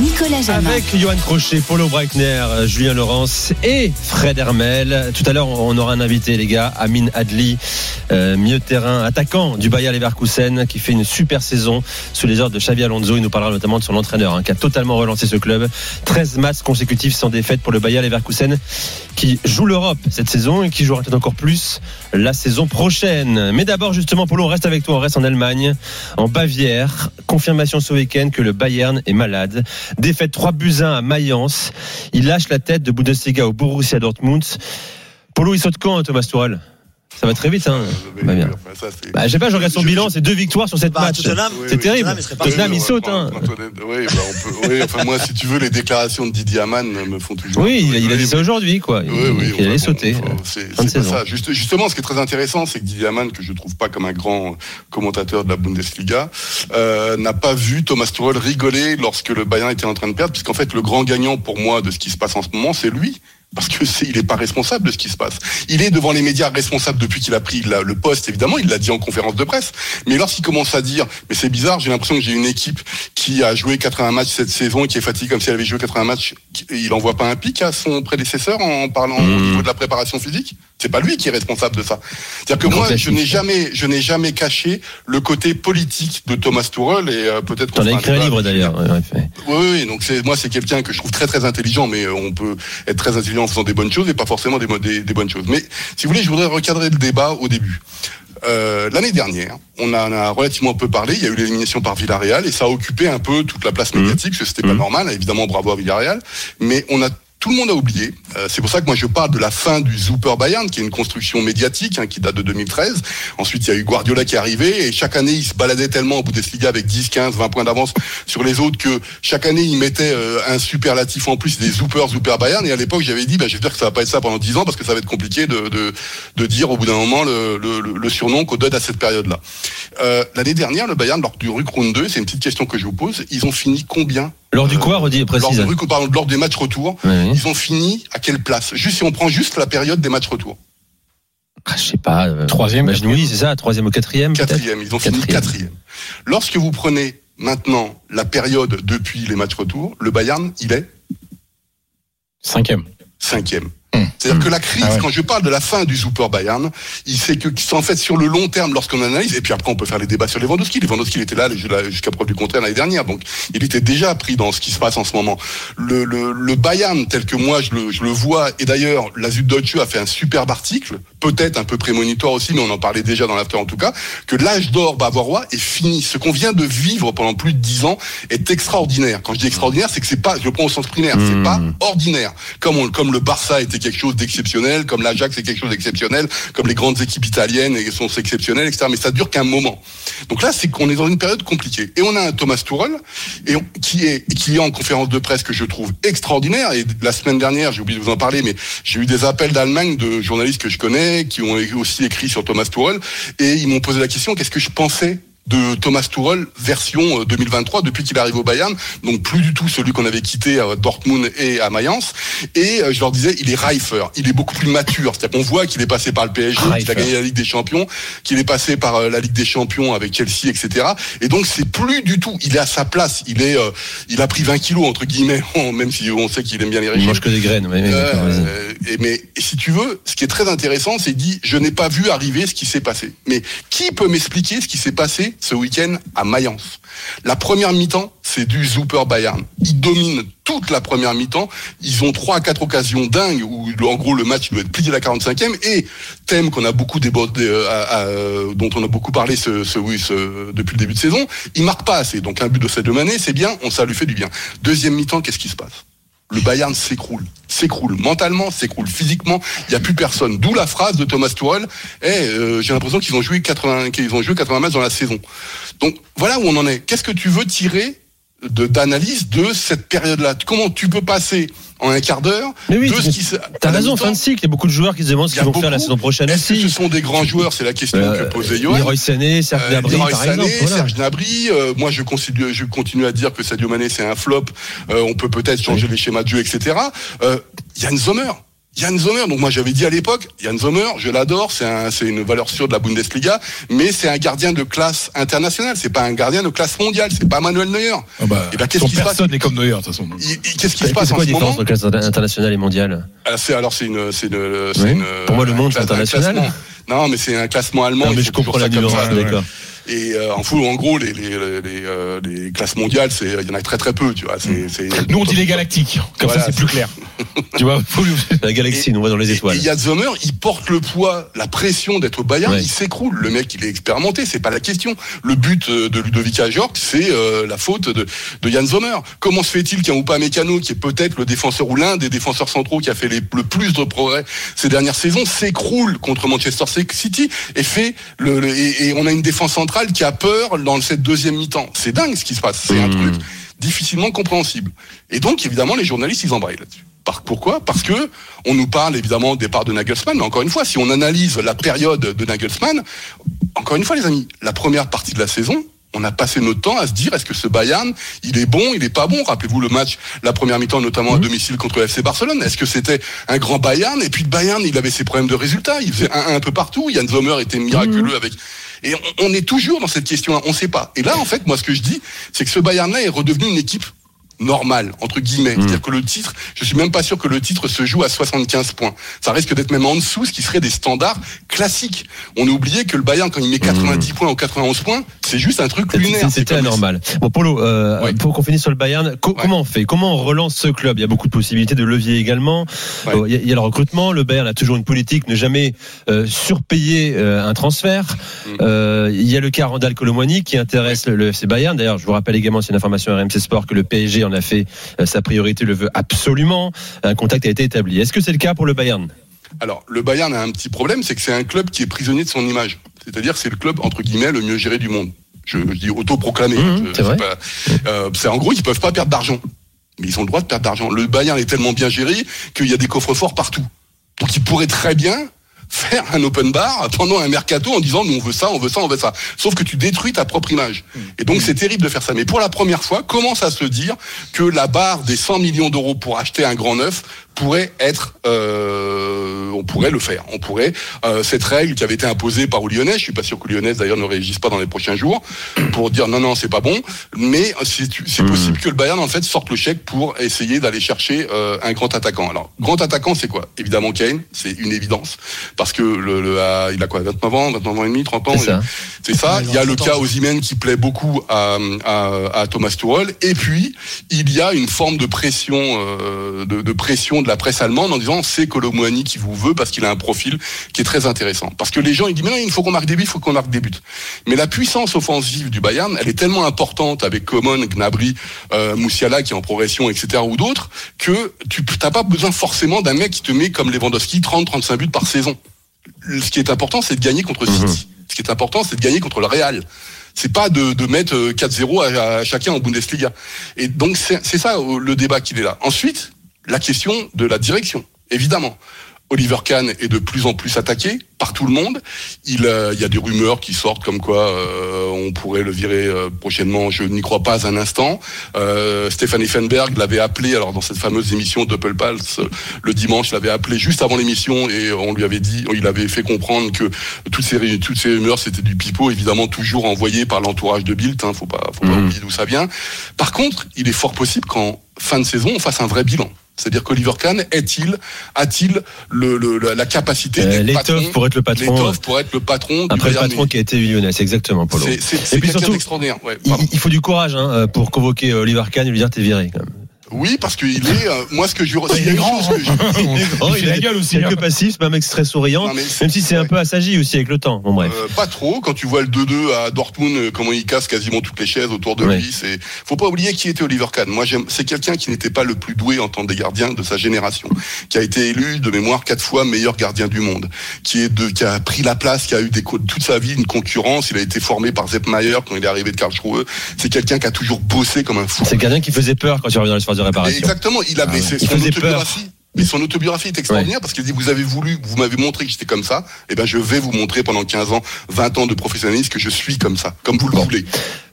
Nicolas Jamin. Avec Johan Crochet, Paulo Breitner, Julien Laurence et Fred Hermel. Tout à l'heure, on aura un invité, les gars, Amin Adli, euh, milieu de terrain, attaquant du Bayer Leverkusen, qui fait une super saison sous les ordres de Xavi Alonso. Il nous parlera notamment de son entraîneur, hein, qui a totalement relancé ce club. 13 matchs consécutifs sans défaite pour le Bayer Leverkusen, qui joue l'Europe cette saison et qui jouera peut-être encore plus la saison prochaine. Mais d'abord, justement, Paulo, on reste avec toi, on reste en Allemagne, en Bavière. Confirmation ce week-end que le Bayern est malade. Défaite 3 buts 1 à Mayence. Il lâche la tête de Bundesliga au Borussia Dortmund. Polo, il saute quand, Thomas Tuchel? Ça va très vite, hein. Bah, bien. Bah, je sais pas, je regarde son bilan, c'est deux victoires sur cette Bah, match. Tottenham, C'est terrible. Tottenham, il saute, hein. Oui, bah, on peut- oui, enfin, moi, si tu veux, les déclarations de Didier Amann me font toujours. Oui, il a, il a dit ça aujourd'hui, quoi. Il, Oui, oui, qu'il allait sauter. c'est ça. Juste- justement, ce qui est très intéressant, c'est que Didier Amann, que je trouve pas comme un grand commentateur de la Bundesliga, euh, n'a pas vu Thomas Tuchel rigoler lorsque le Bayern était en train de perdre, puisqu'en fait, le grand gagnant pour moi de ce qui se passe en ce moment, c'est lui. Parce que c'est, il est pas responsable de ce qui se passe. Il est devant les médias responsable depuis qu'il a pris la- le poste, évidemment. Il l'a dit en conférence de presse. Mais lorsqu'il commence à dire, mais c'est bizarre, j'ai l'impression que j'ai une équipe qui a joué 80 matchs cette saison et qui est fatiguée comme si elle avait joué 80 matchs. Il envoie pas un pic à son prédécesseur en parlant au Mmh. niveau de la préparation physique? C'est pas lui qui est responsable de ça. C'est-à-dire que moi, je n'ai jamais, je n'ai jamais caché le côté politique de Thomas Tuchel et euh, peut-être. T'en as écrit un livre, d'ailleurs. Oui, oui, donc c'est moi c'est quelqu'un que je trouve très très intelligent, mais on peut être très intelligent en faisant des bonnes choses et pas forcément des, mo- des, des bonnes choses. Mais si vous voulez, je voudrais recadrer le débat au début. Euh, L'année dernière, on en a relativement peu parlé. Il y a eu l'élimination par Villarreal et ça a occupé un peu toute la place médiatique, parce que c'était pas Mhm. normal. Évidemment, bravo à Villarreal, mais on a tout le monde a oublié. Euh, c'est pour ça que moi je parle de la fin du Super Bayern, qui est une construction médiatique hein, qui date de 2013. Ensuite, il y a eu Guardiola qui est arrivé et chaque année il se baladait tellement au Bundesliga avec 10, 15, 20 points d'avance sur les autres que chaque année il mettait euh, un superlatif en plus des Super Super Bayern. Et à l'époque j'avais dit, bah, j'espère que ça va pas être ça pendant 10 ans parce que ça va être compliqué de, dire au bout d'un moment le, surnom qu'on donne à cette période-là. Euh, L'année dernière, le Bayern lors du Rückrunde 2, c'est une petite question que je vous pose, ils ont fini combien Lors du quoi, redis, lors, précise. du Rückrunde- pardon, lors des matchs retour ils ont fini à quelle place? Juste si on prend juste la période des matchs retour. Ah, je sais pas. euh, Troisième, bah, je- oui, c'est ça, troisième ou quatrième. Quatrième, ils ont fini Quatrième. quatrième. Lorsque vous prenez maintenant la période depuis les matchs retour, le Bayern, il est Cinquième. cinquième. C'est-à-dire que la crise, Ah ouais. quand je parle de la fin du Super Bayern, il sait que c'est en fait sur le long terme, lorsqu'on analyse, et puis après on peut faire les débats sur Lewandowski. Lewandowski il était là jusqu'à preuve du contraire l'année dernière, donc il était déjà pris dans ce qui se passe en ce moment. Le, le, le Bayern tel que moi je le, je le vois, et d'ailleurs la Süddeutsche a fait un superbe article, peut-être un peu prémonitoire aussi, mais on en parlait déjà dans l'after en tout cas, que l'âge d'or bavarois est fini. Ce qu'on vient de vivre pendant plus de dix ans est extraordinaire. Quand je dis extraordinaire, c'est que c'est pas, je le prends au sens primaire, c'est Mmh. pas ordinaire. Comme, on- comme le Barça était quelque chose d'exceptionnel, comme l'Ajax est quelque chose d'exceptionnel, comme les grandes équipes italiennes sont exceptionnelles, etc. Mais ça dure qu'un moment. Donc là, c'est qu'on est dans une période compliquée. Et on a un Thomas Tuchel et on- qui est qui est en conférence de presse que je trouve extraordinaire. Et la semaine dernière, j'ai oublié de vous en parler, mais j'ai eu des appels d'Allemagne de journalistes que je connais qui ont aussi écrit sur Thomas Tuchel et ils m'ont posé la question qu'est-ce que je pensais de Thomas Tuchel version euh, 2023 depuis qu'il arrive au Bayern. Donc plus du tout celui qu'on avait quitté à Dortmund et à Mayence. Et euh, je leur disais il est reifer. Il est beaucoup plus mature. C'est-à-dire qu'on voit qu'il est passé par le PSG qu'il a gagné la Ligue des Champions qu'il est passé par euh, la Ligue des Champions avec Chelsea etc et donc c'est plus du tout il est à sa place. Il est euh, il a pris 20 kilos entre guillemets même si on sait qu'il aime bien les Il régimes mange que des graines. euh, et mais et si tu veux, ce qui est très intéressant, c'est dit je n'ai pas vu arriver ce qui s'est passé. Mais qui peut m'expliquer ce qui s'est passé ce week-end à Mayence La première mi-temps, c'est du Super Bayern. Ils dominent toute la première mi-temps. Ils ont trois à quatre occasions dingues où en gros le match doit être plié à la 45e et thème qu'on a beaucoup débordé, euh, euh, dont on a beaucoup parlé ce, ce, depuis le début de saison. Il marque pas assez. Donc un but de cette année, c'est bien. On ça lui fait du bien. Deuxième mi-temps, qu'est-ce qui se passe? Le Bayern s'écroule, s'écroule mentalement, s'écroule physiquement. Il n'y a plus personne. D'où la phrase de Thomas Tuchel. Eh, euh, j'ai l'impression qu'ils ont joué 80, qu'ils ont joué 80 matchs dans la saison. Donc voilà où on en est. Qu'est-ce que tu veux tirer d'analyse de cette période-là Comment tu peux passer en un quart d'heure Mais oui, de tu- ce qui T'as raison, fin de cycle. Il y a beaucoup de joueurs qui se demandent ce qu'ils vont faire la beaucoup. saison prochaine Est-ce que ce sont des grands joueurs C'est la question Euh, que posait Johan. Leroy Sané, Serge Euh, Gnabry, Leroy par Sané, exemple. voilà. Serge Gnabry, euh, moi je continue, je continue à dire que Sadio Mané c'est un flop. Euh, on peut peut-être changer les schémas de jeu, etc. Euh, Yann Sommer. Yann Sommer, donc moi j'avais dit à l'époque, Yann Sommer, je l'adore, c'est un, c'est une valeur sûre de la Bundesliga, mais c'est un gardien de classe internationale, c'est pas un gardien de classe mondiale, c'est pas Manuel Neuer. Ah bah, Eh ben, qu'est-ce qui se passe personne n'est comme Neuer, de toute façon. Qu'est-ce qui se C'est passe en quoi ce la différence moment entre classe internationale et mondiale? Ah, c'est- Alors c'est une, c'est une, c'est Oui. une- Pour moi, le monde, c'est international. classement. Non, mais c'est un classement allemand. Non, mais je comprends la nuance, d'accord. Et euh, en, fou, en gros, les, les, les, les, euh, les classes mondiales, c'est il y en a très très peu, tu vois. C'est, c'est- Nous, on dit les galactiques. Comme Voilà, ça, c'est plus clair. tu vois, La galaxie, nous on va dans les étoiles. Et Yann Sommer, il porte le poids, la pression d'être au Bayern, Ouais. il s'écroule. Le mec, il est expérimenté, c'est pas la question. Le but euh, de Ludovic Ajorc, c'est euh, la faute de, de Yann Sommer. Comment se fait-il qu'un Oupa Mécano, qui est peut-être le défenseur ou l'un des défenseurs centraux qui a fait les- le plus de progrès ces dernières saisons, s'écroule contre Manchester City et fait le, le- et, et on a une défense centrale qui a peur dans cette deuxième mi-temps. C'est dingue ce qui se passe. C'est un Mmh. truc difficilement compréhensible. Et donc, évidemment, les journalistes, ils embrayent là-dessus. Par, pourquoi? Parce que on nous parle évidemment des départ de Nagelsmann, mais encore une fois, si on analyse la période de Nagelsmann, encore une fois, les amis, la première partie de la saison, on a passé notre temps à se dire est-ce que ce Bayern, il est bon, il est pas bon? Rappelez-vous le match, la première mi-temps, notamment à domicile contre le FC Barcelone. Est-ce que c'était un grand Bayern? Et puis le Bayern, il avait ses problèmes de résultats. Il faisait un, un peu partout. Yann Sommer était miraculeux avec. Et on, on est toujours dans cette question-là. On sait pas. Et là, en fait, moi, ce que je dis, c'est que ce Bayern-là est redevenu une équipe normale entre guillemets, c'est-à-dire que le titre, je suis même pas sûr que le titre se joue à 75 points. Ça risque d'être même en dessous, ce qui serait des standards classiques. On a oublié que le Bayern quand il met 90 points ou 91 points, c'est juste un truc lunaire. C'était anormal. Bon, Polo, euh, pour qu'on finisse sur le Bayern, co- comment on fait? Comment on relance ce club? Il y a beaucoup de possibilités de levier également. Ouais. Il y, a- il y a le recrutement. Le Bayern a toujours une politique, ne jamais euh, surpayer euh, un transfert. Mm. Euh, il y a le cas Randall Colomwani qui intéresse le, le FC Bayern. D'ailleurs, je vous rappelle également, c'est une information RMC Sport, que le PSG en a fait sa priorité, le veut absolument. Un contact a été établi. Est-ce que c'est le cas pour le Bayern? Alors, le Bayern a un petit problème, c'est que c'est un club qui est prisonnier de son image. C'est-à-dire, c'est le club entre guillemets le mieux géré du monde. Je, je dis autoproclamé. Je- c'est vrai. euh, c'est en gros, ils peuvent pas perdre d'argent, mais ils ont le droit de perdre d'argent. Le Bayern est tellement bien géré qu'il y a des coffres forts partout. Donc, ils pourraient très bien faire un open bar pendant un mercato en disant nous on veut ça, on veut ça, on veut ça. Sauf que tu détruis ta propre image. Et donc c'est terrible de faire ça. Mais pour la première fois, commence à se dire que la barre des 100 millions d'euros pour acheter un grand neuf pourrait être, euh, on pourrait le faire. On pourrait euh, cette règle qui avait été imposée par Lyonnais. Je suis pas sûr que Lyonnais d'ailleurs ne réagisse pas dans les prochains jours pour dire non non c'est pas bon. Mais c'est c'est possible que le Bayern en fait sorte le chèque pour essayer d'aller chercher euh, un grand attaquant. Alors grand attaquant c'est quoi? Évidemment Kane, c'est une évidence parce que le, le a- il a quoi 29 ans, 29 ans et demi, 30 ans. C'est ça. C'est ça. Ouais, il y a le cas 14. Osimhen qui plaît beaucoup à, à, à Thomas Tuchel. Et puis, il y a une forme de pression, euh, de, de pression de la presse allemande en disant c'est Colomwani qui vous veut parce qu'il a un profil qui est très intéressant. Parce que les gens, ils disent mais non, il faut qu'on marque des buts, il faut qu'on marque des buts. Mais la puissance offensive du Bayern, elle est tellement importante avec Coman, Gnabry, euh, Moussiala qui est en progression, etc. ou d'autres, que tu n'as pas besoin forcément d'un mec qui te met comme Lewandowski 30-35 buts par saison. Ce qui est important, c'est de gagner contre City. Ce qui est important, c'est de gagner contre le Real. C'est pas de, de mettre euh, 4-0 à, à chacun en Bundesliga. Et donc c'est c'est ça euh, le débat qu'il est là. Ensuite, la question de la direction, évidemment. Oliver Kahn est de plus en plus attaqué par tout le monde. Il, euh, y a des rumeurs qui sortent comme quoi euh, on pourrait le virer euh, prochainement. Je n'y crois pas un instant. Euh, Stéphane Effenberg l'avait appelé, alors dans cette fameuse émission Doppel Pulse, le dimanche, l'avait appelé juste avant l'émission et on lui avait dit, il avait fait comprendre que toutes ces, toutes ces rumeurs c'était du pipeau, évidemment toujours envoyé par l'entourage de Bilt. Hein, faut pas, faut pas Mhm. oublier d'où ça vient. Par contre, il est fort possible qu'en fin de saison on fasse un vrai bilan. C'est-à-dire qu'Oliver Kahn est-il, a-t-il le, le- la, capacité Euh, L'étoffe pour être le patron. l'étoffe pour être le patron Après le patron qui a été lyonnais, c'est exactement Polo. c'est c'est- c'est puis quelqu'un surtout, d'extraordinaire. Ouais, Il, pardon. il faut du courage hein, euh, pour convoquer euh, Oliver Kahn et lui dire t'es viré. Quand même. Oui, parce qu'il est. euh, moi, ce que je. Il est grand. chose que je- il fait la gueule aussi. Quelques hein. passifs, c'est un mec très souriant. Non, Même si c'est un peu assagi aussi avec le temps. Bon bref. Euh, pas trop. Quand tu vois le 2-2 à Dortmund, euh, comment il casse quasiment toutes les chaises autour de Ouais. lui, c'est. Faut pas oublier qui était Oliver Kahn. Moi, j'aime. C'est quelqu'un qui n'était pas le plus doué en tant que gardien de sa génération, qui a été élu de mémoire quatre fois meilleur gardien du monde, qui est de, qui a pris la place, qui a eu des toute sa vie une concurrence. Il a été formé par Sepp Maier quand il est arrivé de Karlsruhe. C'est quelqu'un qui a toujours bossé comme un fou. C'est gardien qui faisait peur quand tu reviens dans l'espace de réparation. Exactement. Il avait Ah ouais. son autobiographie. Mais son autobiographie est extraordinaire parce qu'il dit vous avez voulu, vous m'avez montré que j'étais comme ça, et ben je vais vous montrer pendant 15 ans, 20 ans de professionnalisme que je suis comme ça, comme vous le voulez.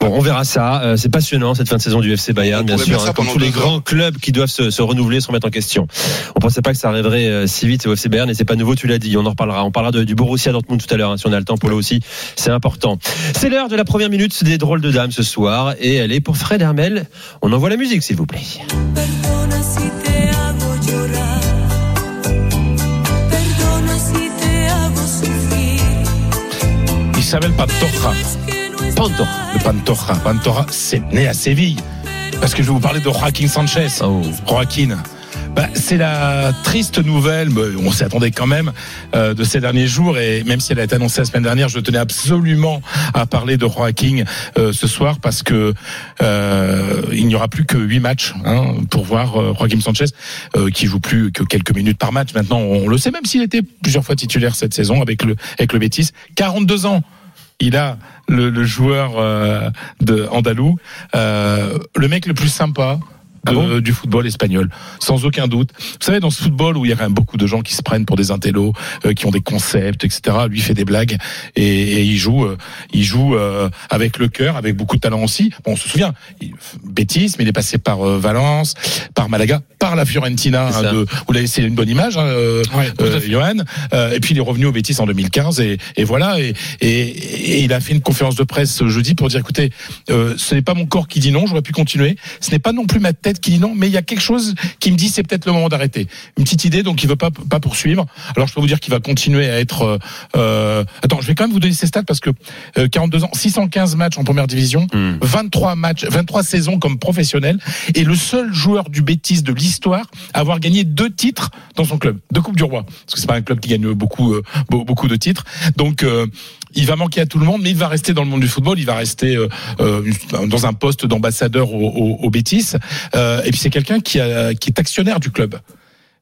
Bon, on verra ça. Euh, c'est passionnant cette fin de saison du FC Bayern, bien sûr. hein, comme tous les grands clubs qui doivent se, se renouveler, se remettre en question. On pensait pas que ça arriverait euh, si vite au FC Bayern, et c'est pas nouveau. Tu l'as dit. On en reparlera. On parlera de- du Borussia Dortmund tout à l'heure, hein, si on a le temps. Polo aussi, c'est important. C'est l'heure de la première minute des drôles de dames ce soir, et elle est pour Fred Hermel. On envoie la musique, s'il vous plaît. Il s'appelle Pantoja. Pantoja. Le Pantoja. Pantoja, c'est né à Séville. Parce que je vais vous parler de Joaquin Sanchez. Oh. Joaquin. Bah, c'est la triste nouvelle, mais on s'y attendait quand même, euh, de ces derniers jours. Et même si elle a été annoncée la semaine dernière, je tenais absolument à parler de Joaquin euh, ce soir parce que euh, il n'y aura plus que huit matchs hein, pour voir euh, Joaquin Sanchez euh, qui joue plus que quelques minutes par match. Maintenant, on le sait, même s'il était plusieurs fois titulaire cette saison avec le avec le Betis, 42 ans. Il a le, joueur euh, andalou, euh, le mec le plus sympa. Ah bon du football espagnol, sans aucun doute. Vous savez, dans ce football où il y a quand même beaucoup de gens qui se prennent pour des intellos, euh, qui ont des concepts, etc. Lui fait des blagues et, et il joue, euh, il joue euh, avec le cœur, avec beaucoup de talent aussi. Bon, on se souvient, il, Bétis, mais il est passé par euh, Valence, par Malaga, par la Fiorentina. Hein, de, vous l'avez, c'est une bonne image, hein, euh, euh, Johan. Euh, et puis il est revenu au Bétis en 2015 et, et voilà. Et, et, et il a fait une conférence de presse jeudi pour dire écoutez, euh, ce n'est pas mon corps qui dit non, j'aurais pu continuer. Ce n'est pas non plus ma tête qui dit non, mais il y a quelque chose qui me dit c'est peut-être le moment d'arrêter. Une petite idée, donc il veut pas pas poursuivre. Alors je peux vous dire qu'il va continuer à être. euh, euh, attends, je vais quand même vous donner ses stats parce que euh, 42 ans, 615 matchs en première division, Hmm. 23 matchs, 23 saisons comme professionnel, et le seul joueur du Bétis de l'histoire à avoir gagné deux titres dans son club, deux coupes du roi, parce que c'est pas un club qui gagne beaucoup euh, beau- beaucoup de titres. Donc euh, il va manquer à tout le monde, mais il va rester dans le monde du football. Il va rester euh, euh, dans un poste d'ambassadeur au, au, au Bétis. Euh, et puis c'est quelqu'un qui est actionnaire du club.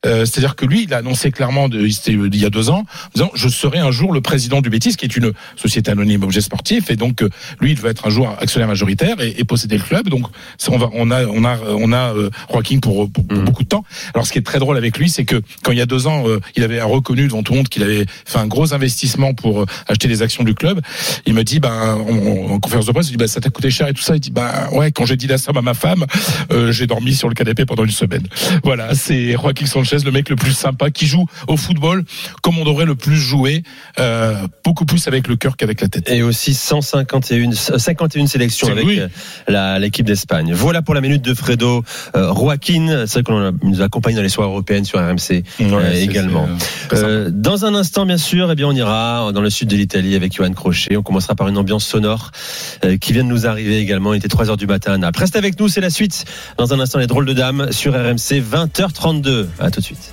Euh, C'est-à-dire que lui, il a annoncé clairement de, il y a deux ans, en disant je serai un jour le président du Bétis, qui est une société anonyme objet sportif, et donc euh, lui, il veut être un jour actionnaire majoritaire et, et posséder le club. Donc ça, on va, on a, on a, on a euh, Joaquin pour, pour, pour Mhm. beaucoup de temps. Alors ce qui est très drôle avec lui, c'est que quand il y a deux ans, euh, il avait reconnu devant tout le monde qu'il avait fait un gros investissement pour acheter des actions du club. Il me dit, ben, en, en conférence de presse, il dit, ben, ça t'a coûté cher et tout ça. Il dit, ben, ouais, quand j'ai dit la somme à ma femme, j'ai dormi sur le canapé pendant une semaine. Voilà, c'est Joaquin Sanchez, le mec le plus sympa, qui joue au football comme on devrait le plus jouer, euh, beaucoup plus avec le cœur qu'avec la tête. Et aussi 151 51 sélections avec oui. l'équipe d'Espagne. Voilà pour la minute de Fredo euh, Joaquin. C'est vrai qu'on nous accompagne dans les soirées européennes sur RMC Ouais, euh, également. euh, dans un instant, bien sûr, eh bien, on ira dans le sud de l'Italie avec Johan Crochet. On commencera par une ambiance sonore qui vient de nous arriver également. Il était 3 heures du matin. Reste avec nous, c'est la suite. Dans un instant, les drôles de dames sur RMC, 20h32. À tout de suite.